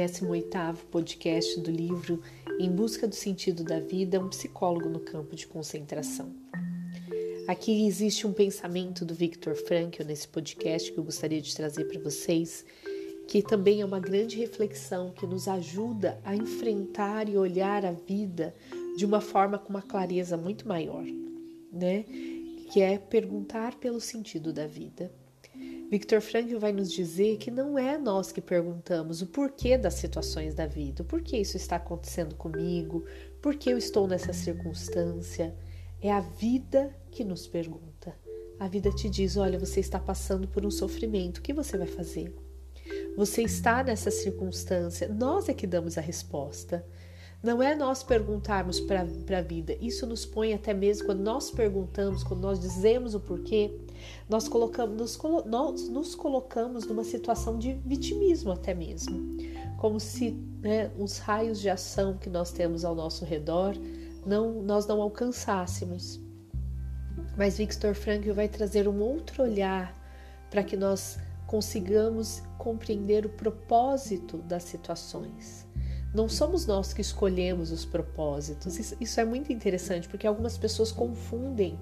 18º podcast do livro Em Busca do Sentido da Vida, um psicólogo no campo de concentração. Aqui existe um pensamento do Viktor Frankl nesse podcast que eu gostaria de trazer para vocês, que também é uma grande reflexão que nos ajuda a enfrentar e olhar a vida de uma forma com uma clareza muito maior, né? Que é perguntar pelo sentido da vida. Victor Frankl vai nos dizer que não é nós que perguntamos o porquê das situações da vida, o porquê isso está acontecendo comigo, por que eu estou nessa circunstância. É a vida que nos pergunta. A vida te diz: olha, você está passando por um sofrimento, o que você vai fazer? Você está nessa circunstância, nós é que damos a resposta. Não é nós perguntarmos para a vida. Isso nos põe até mesmo quando nós perguntamos, quando nós dizemos o porquê, nós colocamos, nos, nós nos colocamos numa situação de vitimismo até mesmo, como se né, os raios de ação que nós temos ao nosso redor não nós não alcançássemos. Mas Victor Frankl vai trazer um outro olhar para que nós consigamos compreender o propósito das situações não somos nós que escolhemos os propósitos. Isso, é muito interessante porque algumas pessoas confundem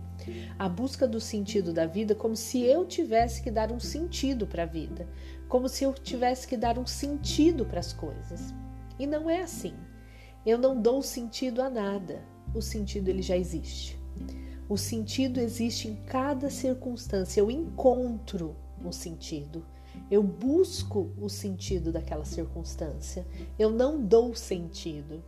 a busca do sentido da vida como se eu tivesse que dar um sentido para a vida, como se eu tivesse que dar um sentido para as coisas. E não é assim. Eu não dou sentido a nada. O sentido ele já existe. O sentido existe em cada circunstância. Eu encontro o sentido. Eu busco o sentido daquela circunstância. Eu não dou sentido.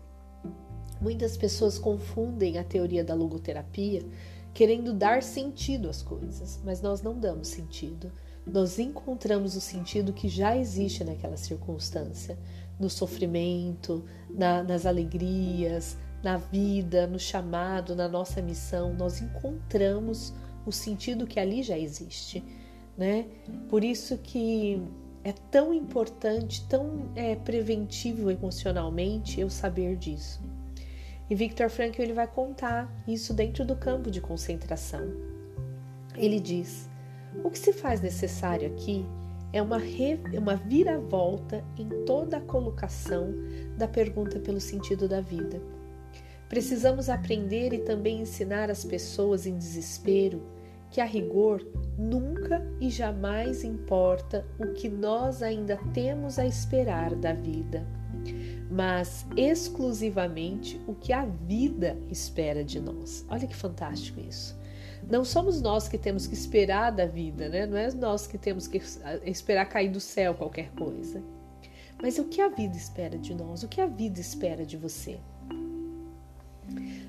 Muitas pessoas confundem a teoria da logoterapia querendo dar sentido às coisas, mas nós não damos sentido. Nós encontramos o sentido que já existe naquela circunstância, no sofrimento, na, nas alegrias, na vida, no chamado, na nossa missão. Nós encontramos o sentido que ali já existe né? Por isso que é tão importante, tão é, preventivo emocionalmente eu saber disso. E Viktor Frankl ele vai contar isso dentro do campo de concentração. Ele diz: o que se faz necessário aqui é uma, re, uma viravolta em toda a colocação da pergunta pelo sentido da vida. Precisamos aprender e também ensinar as pessoas em desespero que a rigor nunca e jamais importa o que nós ainda temos a esperar da vida, mas exclusivamente o que a vida espera de nós. Olha que fantástico isso. Não somos nós que temos que esperar da vida, né? Não é nós que temos que esperar cair do céu qualquer coisa. Mas o que a vida espera de nós? O que a vida espera de você?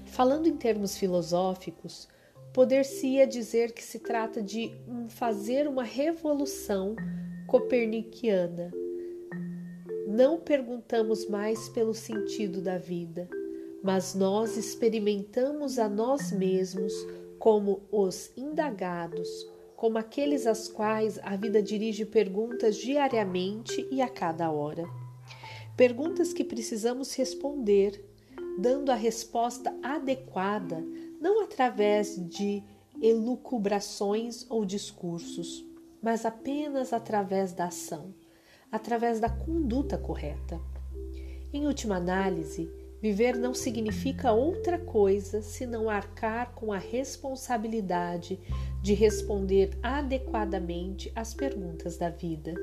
Falando em termos filosóficos, poder-se-ia dizer que se trata de um fazer uma revolução copernicana. Não perguntamos mais pelo sentido da vida, mas nós experimentamos a nós mesmos como os indagados, como aqueles às quais a vida dirige perguntas diariamente e a cada hora. Perguntas que precisamos responder, dando a resposta adequada não através de elucubrações ou discursos, mas apenas através da ação, através da conduta correta. Em última análise, viver não significa outra coisa senão arcar com a responsabilidade de responder adequadamente às perguntas da vida,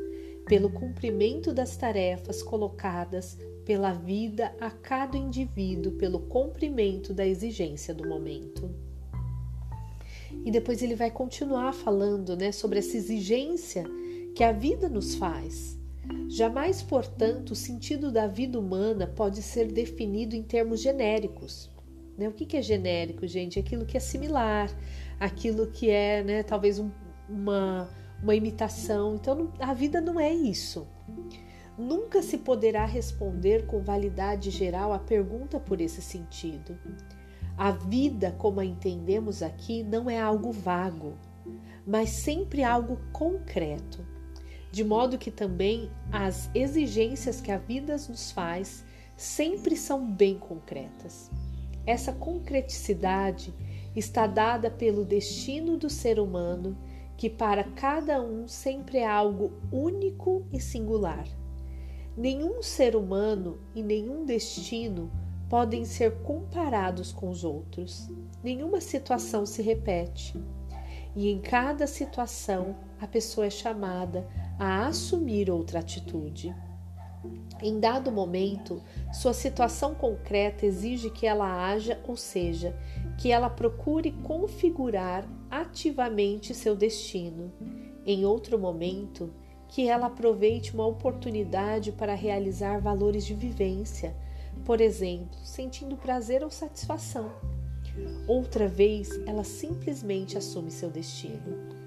pelo cumprimento das tarefas colocadas pela vida a cada indivíduo, pelo cumprimento da exigência do momento. E depois ele vai continuar falando né, sobre essa exigência que a vida nos faz. Jamais, portanto, o sentido da vida humana pode ser definido em termos genéricos. Né? O que é genérico, gente? Aquilo que é similar, aquilo que é né, talvez um, uma, uma imitação. Então, a vida não é isso. Nunca se poderá responder com validade geral a pergunta por esse sentido. A vida, como a entendemos aqui, não é algo vago, mas sempre algo concreto. De modo que também as exigências que a vida nos faz sempre são bem concretas. Essa concreticidade está dada pelo destino do ser humano, que para cada um sempre é algo único e singular. Nenhum ser humano e nenhum destino podem ser comparados com os outros. Nenhuma situação se repete. E em cada situação, a pessoa é chamada a assumir outra atitude. Em dado momento, sua situação concreta exige que ela haja, ou seja, que ela procure configurar ativamente seu destino. Em outro momento, que ela aproveite uma oportunidade para realizar valores de vivência, por exemplo, sentindo prazer ou satisfação. Outra vez, ela simplesmente assume seu destino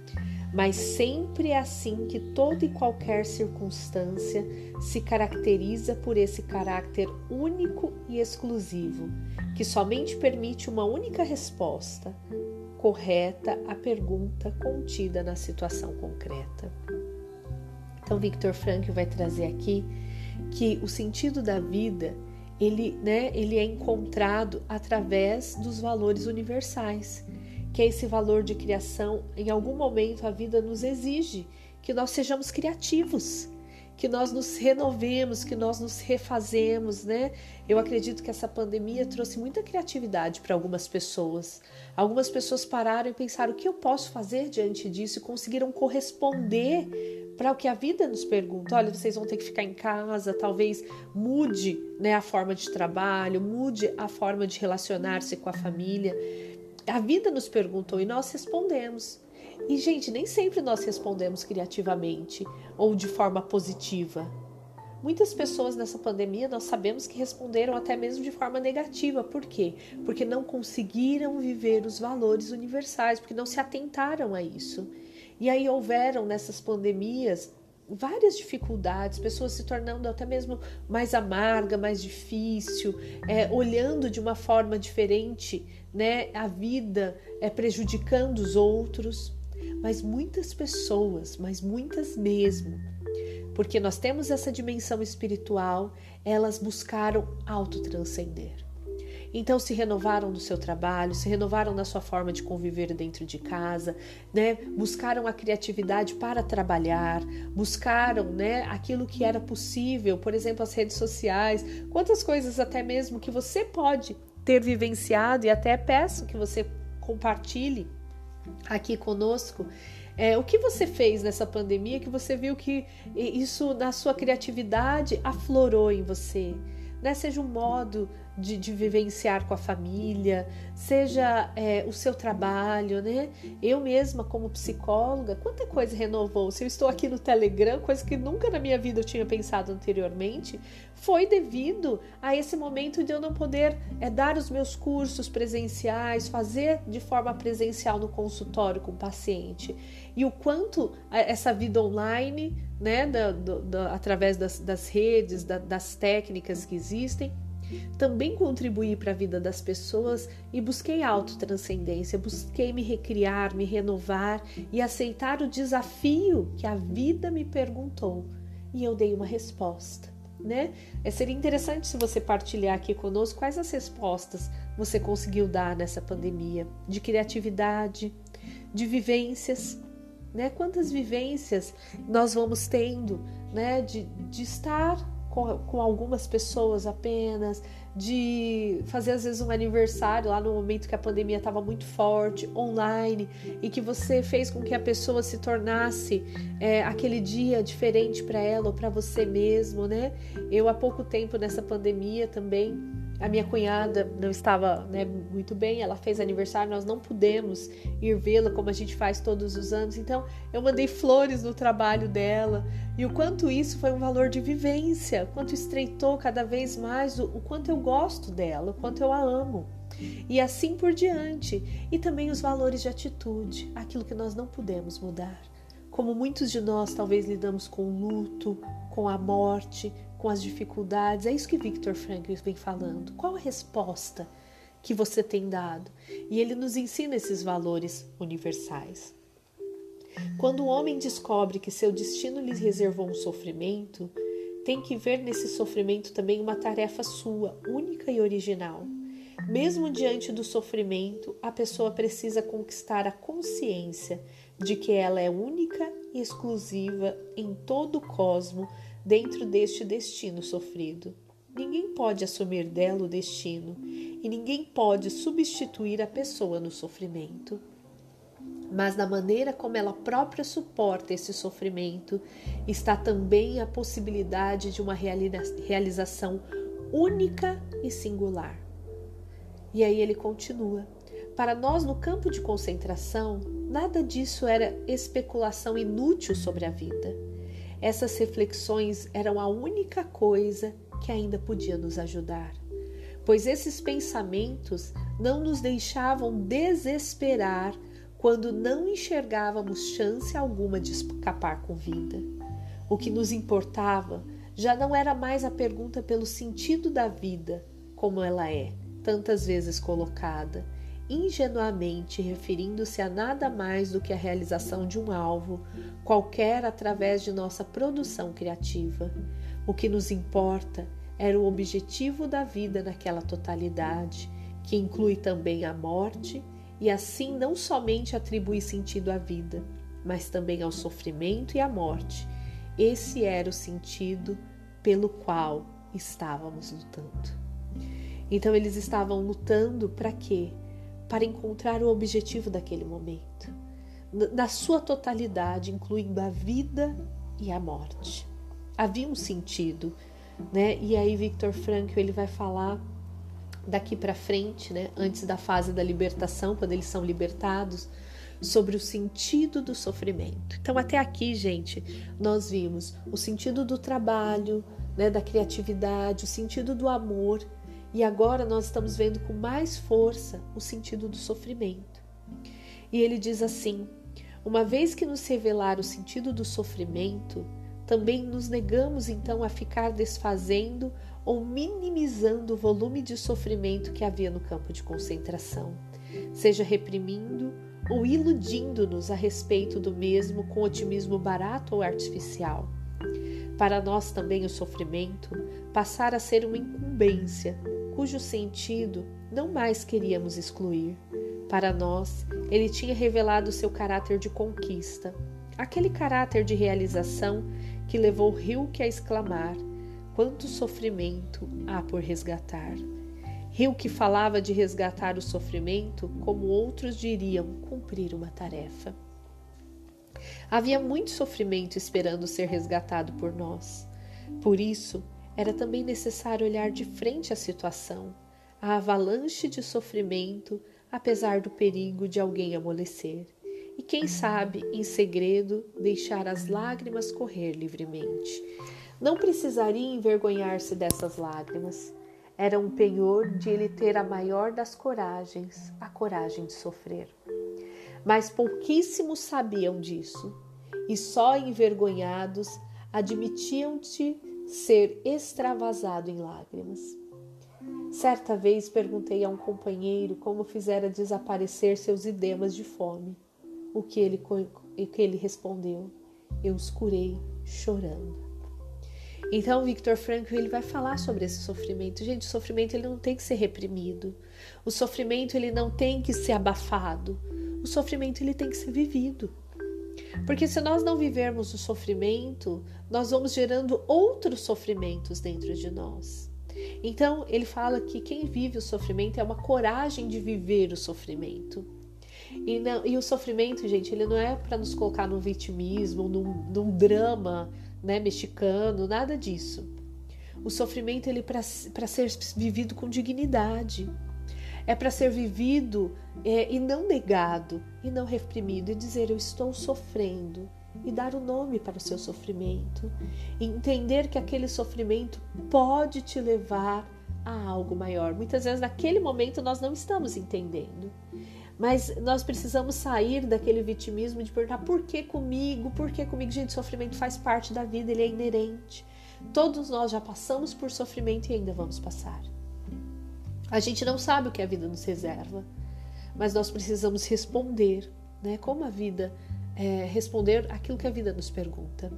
mas sempre é assim que toda e qualquer circunstância se caracteriza por esse caráter único e exclusivo, que somente permite uma única resposta correta à pergunta contida na situação concreta. Então, Victor Frankl vai trazer aqui que o sentido da vida ele, né, ele é encontrado através dos valores universais que é esse valor de criação. Em algum momento a vida nos exige que nós sejamos criativos, que nós nos renovemos, que nós nos refazemos, né? Eu acredito que essa pandemia trouxe muita criatividade para algumas pessoas. Algumas pessoas pararam e pensaram o que eu posso fazer diante disso e conseguiram corresponder para o que a vida nos pergunta. Olha, vocês vão ter que ficar em casa, talvez mude, né, a forma de trabalho, mude a forma de relacionar-se com a família a vida nos perguntou e nós respondemos. E, gente, nem sempre nós respondemos criativamente ou de forma positiva. Muitas pessoas nessa pandemia nós sabemos que responderam até mesmo de forma negativa. Por quê? Porque não conseguiram viver os valores universais, porque não se atentaram a isso. E aí houveram nessas pandemias várias dificuldades, pessoas se tornando até mesmo mais amarga, mais difícil, é, olhando de uma forma diferente né, a vida, é, prejudicando os outros. Mas muitas pessoas, mas muitas mesmo, porque nós temos essa dimensão espiritual, elas buscaram autotranscender. Então se renovaram no seu trabalho, se renovaram na sua forma de conviver dentro de casa, né? Buscaram a criatividade para trabalhar, buscaram, né, aquilo que era possível, por exemplo, as redes sociais, quantas coisas até mesmo que você pode ter vivenciado e até peço que você compartilhe aqui conosco. É, o que você fez nessa pandemia que você viu que isso na sua criatividade aflorou em você? Né? Seja um modo de, de vivenciar com a família, seja é, o seu trabalho, né? Eu mesma, como psicóloga, quanta coisa renovou. Se eu estou aqui no Telegram, coisa que nunca na minha vida eu tinha pensado anteriormente, foi devido a esse momento de eu não poder é, dar os meus cursos presenciais, fazer de forma presencial no consultório com o paciente. E o quanto essa vida online, né, da, da, através das, das redes, da, das técnicas que existem, também contribuí para a vida das pessoas e busquei autotranscendência, busquei me recriar, me renovar e aceitar o desafio que a vida me perguntou. E eu dei uma resposta, né? É, seria interessante se você partilhar aqui conosco quais as respostas você conseguiu dar nessa pandemia de criatividade, de vivências, né? Quantas vivências nós vamos tendo, né? De, de estar com, com algumas pessoas apenas, de fazer às vezes um aniversário lá no momento que a pandemia estava muito forte, online, e que você fez com que a pessoa se tornasse é, aquele dia diferente para ela ou para você mesmo, né? Eu há pouco tempo nessa pandemia também a minha cunhada não estava né, muito bem, ela fez aniversário, nós não pudemos ir vê-la como a gente faz todos os anos. Então, eu mandei flores no trabalho dela e o quanto isso foi um valor de vivência, quanto estreitou cada vez mais o, o quanto eu gosto dela, o quanto eu a amo. E assim por diante. E também os valores de atitude, aquilo que nós não podemos mudar. Como muitos de nós talvez lidamos com o luto, com a morte, com as dificuldades. É isso que Victor Frankl vem falando. Qual a resposta que você tem dado? E ele nos ensina esses valores universais. Quando o homem descobre que seu destino lhe reservou um sofrimento, tem que ver nesse sofrimento também uma tarefa sua, única e original. Mesmo diante do sofrimento, a pessoa precisa conquistar a consciência de que ela é única e exclusiva em todo o cosmo dentro deste destino sofrido. Ninguém pode assumir dela o destino e ninguém pode substituir a pessoa no sofrimento. Mas na maneira como ela própria suporta esse sofrimento está também a possibilidade de uma realização única e singular. E aí ele continua: Para nós, no campo de concentração, nada disso era especulação inútil sobre a vida. Essas reflexões eram a única coisa que ainda podia nos ajudar, pois esses pensamentos não nos deixavam desesperar quando não enxergávamos chance alguma de escapar com vida. O que nos importava já não era mais a pergunta pelo sentido da vida, como ela é, tantas vezes colocada, ingenuamente referindo-se a nada mais do que a realização de um alvo, qualquer através de nossa produção criativa. O que nos importa era o objetivo da vida naquela totalidade, que inclui também a morte, e assim não somente atribui sentido à vida, mas também ao sofrimento e à morte. Esse era o sentido pelo qual estávamos lutando. Então eles estavam lutando para quê? Para encontrar o objetivo daquele momento, na sua totalidade, incluindo a vida e a morte. Havia um sentido, né? E aí Victor Frankl ele vai falar daqui para frente, né, antes da fase da libertação, quando eles são libertados, sobre o sentido do sofrimento. Então, até aqui, gente, nós vimos o sentido do trabalho, né, da criatividade, o sentido do amor e agora nós estamos vendo com mais força o sentido do sofrimento. E ele diz assim: uma vez que nos revelar o sentido do sofrimento, também nos negamos então a ficar desfazendo ou minimizando o volume de sofrimento que havia no campo de concentração, seja reprimindo ou iludindo-nos a respeito do mesmo com otimismo barato ou artificial. Para nós também o sofrimento passar a ser uma incumbência, cujo sentido não mais queríamos excluir. Para nós, ele tinha revelado seu caráter de conquista, aquele caráter de realização que levou Hilke a exclamar: Quanto sofrimento há por resgatar! Hilke falava de resgatar o sofrimento como outros diriam cumprir uma tarefa. Havia muito sofrimento esperando ser resgatado por nós. Por isso, era também necessário olhar de frente à situação, a avalanche de sofrimento, apesar do perigo de alguém amolecer. E quem sabe, em segredo, deixar as lágrimas correr livremente. Não precisaria envergonhar-se dessas lágrimas. Era um penhor de ele ter a maior das coragens, a coragem de sofrer. Mas pouquíssimos sabiam disso, e só envergonhados admitiam-te ser extravasado em lágrimas. Certa vez perguntei a um companheiro como fizera desaparecer seus idemas de fome. O que ele, o que ele respondeu? Eu os curei chorando. Então, Victor Frankl ele vai falar sobre esse sofrimento. Gente, o sofrimento ele não tem que ser reprimido. O sofrimento ele não tem que ser abafado. O sofrimento ele tem que ser vivido. Porque se nós não vivermos o sofrimento, nós vamos gerando outros sofrimentos dentro de nós. Então, ele fala que quem vive o sofrimento é uma coragem de viver o sofrimento. E, não, e o sofrimento, gente, ele não é para nos colocar no vitimismo, num, num drama né, mexicano, nada disso. O sofrimento ele para ser vivido com dignidade é para ser vivido é, e não negado, e não reprimido, e dizer eu estou sofrendo, e dar o um nome para o seu sofrimento, entender que aquele sofrimento pode te levar a algo maior. Muitas vezes naquele momento nós não estamos entendendo. Mas nós precisamos sair daquele vitimismo de perguntar por que comigo, por que comigo? Gente, sofrimento faz parte da vida, ele é inerente. Todos nós já passamos por sofrimento e ainda vamos passar. A gente não sabe o que a vida nos reserva, mas nós precisamos responder, né? Como a vida é, responder aquilo que a vida nos pergunta.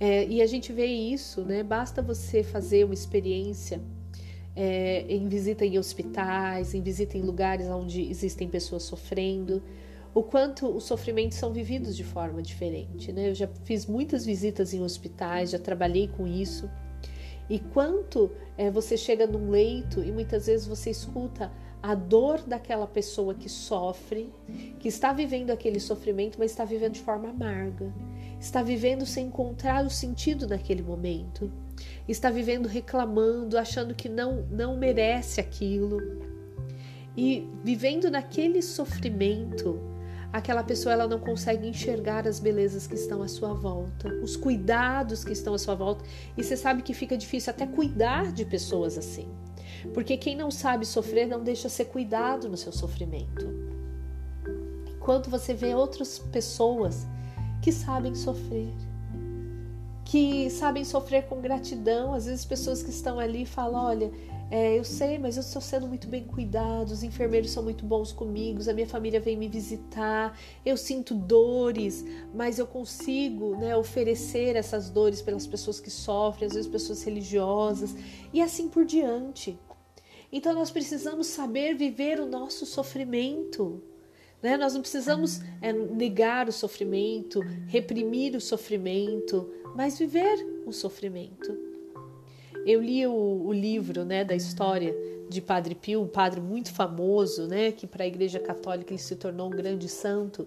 É, e a gente vê isso, né? Basta você fazer uma experiência é, em visita em hospitais, em visita em lugares onde existem pessoas sofrendo, o quanto os sofrimentos são vividos de forma diferente. Né? Eu já fiz muitas visitas em hospitais, já trabalhei com isso. E quanto é, você chega num leito e muitas vezes você escuta a dor daquela pessoa que sofre, que está vivendo aquele sofrimento, mas está vivendo de forma amarga, está vivendo sem encontrar o sentido naquele momento, está vivendo reclamando, achando que não não merece aquilo. E vivendo naquele sofrimento aquela pessoa ela não consegue enxergar as belezas que estão à sua volta, os cuidados que estão à sua volta, e você sabe que fica difícil até cuidar de pessoas assim. Porque quem não sabe sofrer não deixa ser cuidado no seu sofrimento. Enquanto você vê outras pessoas que sabem sofrer, que sabem sofrer com gratidão, às vezes pessoas que estão ali falam: olha, é, eu sei, mas eu estou sendo muito bem cuidado, os enfermeiros são muito bons comigo, a minha família vem me visitar, eu sinto dores, mas eu consigo né, oferecer essas dores pelas pessoas que sofrem, às vezes pessoas religiosas, e assim por diante. Então nós precisamos saber viver o nosso sofrimento. Né? Nós não precisamos é, negar o sofrimento, reprimir o sofrimento, mas viver o sofrimento. Eu li o, o livro né, da história de Padre Pio, um padre muito famoso, né, que para a Igreja Católica ele se tornou um grande santo.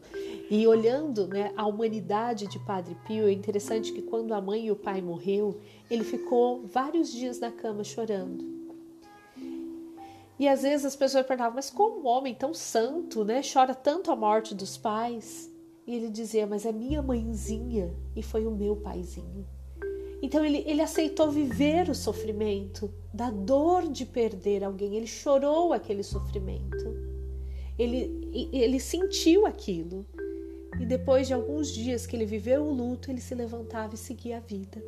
E olhando né, a humanidade de Padre Pio, é interessante que quando a mãe e o pai morreu, ele ficou vários dias na cama chorando. E às vezes as pessoas perguntavam, mas como um homem tão santo, né, chora tanto a morte dos pais? E ele dizia, mas é minha mãezinha e foi o meu paizinho. Então ele, ele aceitou viver o sofrimento da dor de perder alguém. Ele chorou aquele sofrimento. Ele, ele sentiu aquilo. E depois de alguns dias que ele viveu o luto, ele se levantava e seguia a vida.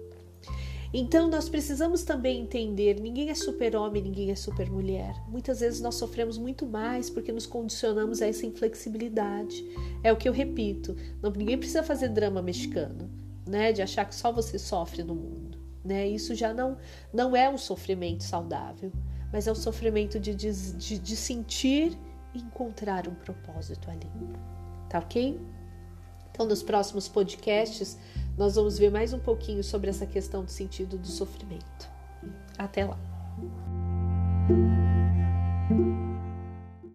Então nós precisamos também entender: ninguém é super-homem, ninguém é super-mulher. Muitas vezes nós sofremos muito mais porque nos condicionamos a essa inflexibilidade. É o que eu repito: não, ninguém precisa fazer drama mexicano né, de achar que só você sofre no mundo, né? Isso já não não é um sofrimento saudável, mas é um sofrimento de, de, de sentir e encontrar um propósito ali, tá ok? Então, nos próximos podcasts, nós vamos ver mais um pouquinho sobre essa questão do sentido do sofrimento. Até lá!